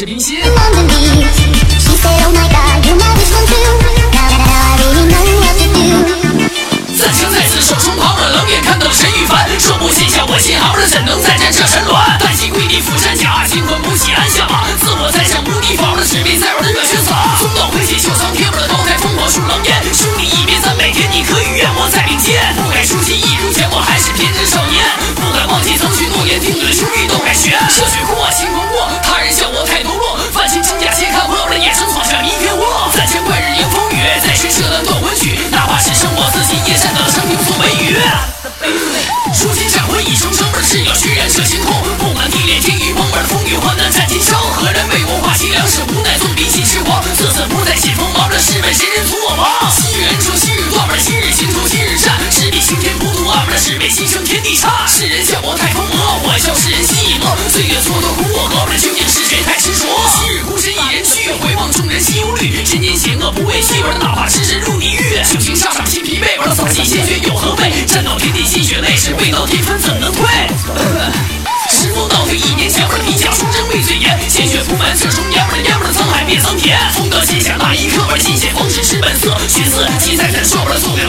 是冰心。Underneath, she said, Oh my God, you're my wish come true. Now that I really know what to do. 暂停在此，手中旁若冷眼看到陈羽凡，说不卸下我心熬着，怎能再战这山峦？单膝跪地俯山甲，金冠不起安下马，自我在上无敌法的使命在玩的热血洒。风刀挥起秋苍天，我的刀开烽火数狼烟，兄弟一别三百天，你可与愿我再并肩。不该出其啊，这是为牺牲天地差。世人笑我太疯魔，我笑世人心已恶，岁月蹉跎苦我何？这究竟是谁太执着？昔日孤身一人去，回望众人心忧虑，人间险恶不畏惧，我哪怕痴人入地狱，酒行沙场心疲惫，我的洒尽鲜血有何谓？战到天地心血泪，是未到天分怎能退？时光倒退一年前，我的皮甲出征未最严，鲜血铺满这中年，我的爷们的沧海变桑田。风刀卸下那一刻，我尽显风驰是本色，血色记在咱说我的奏表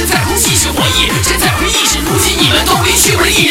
身在空气是回忆，身在回忆是如今你们都离去而。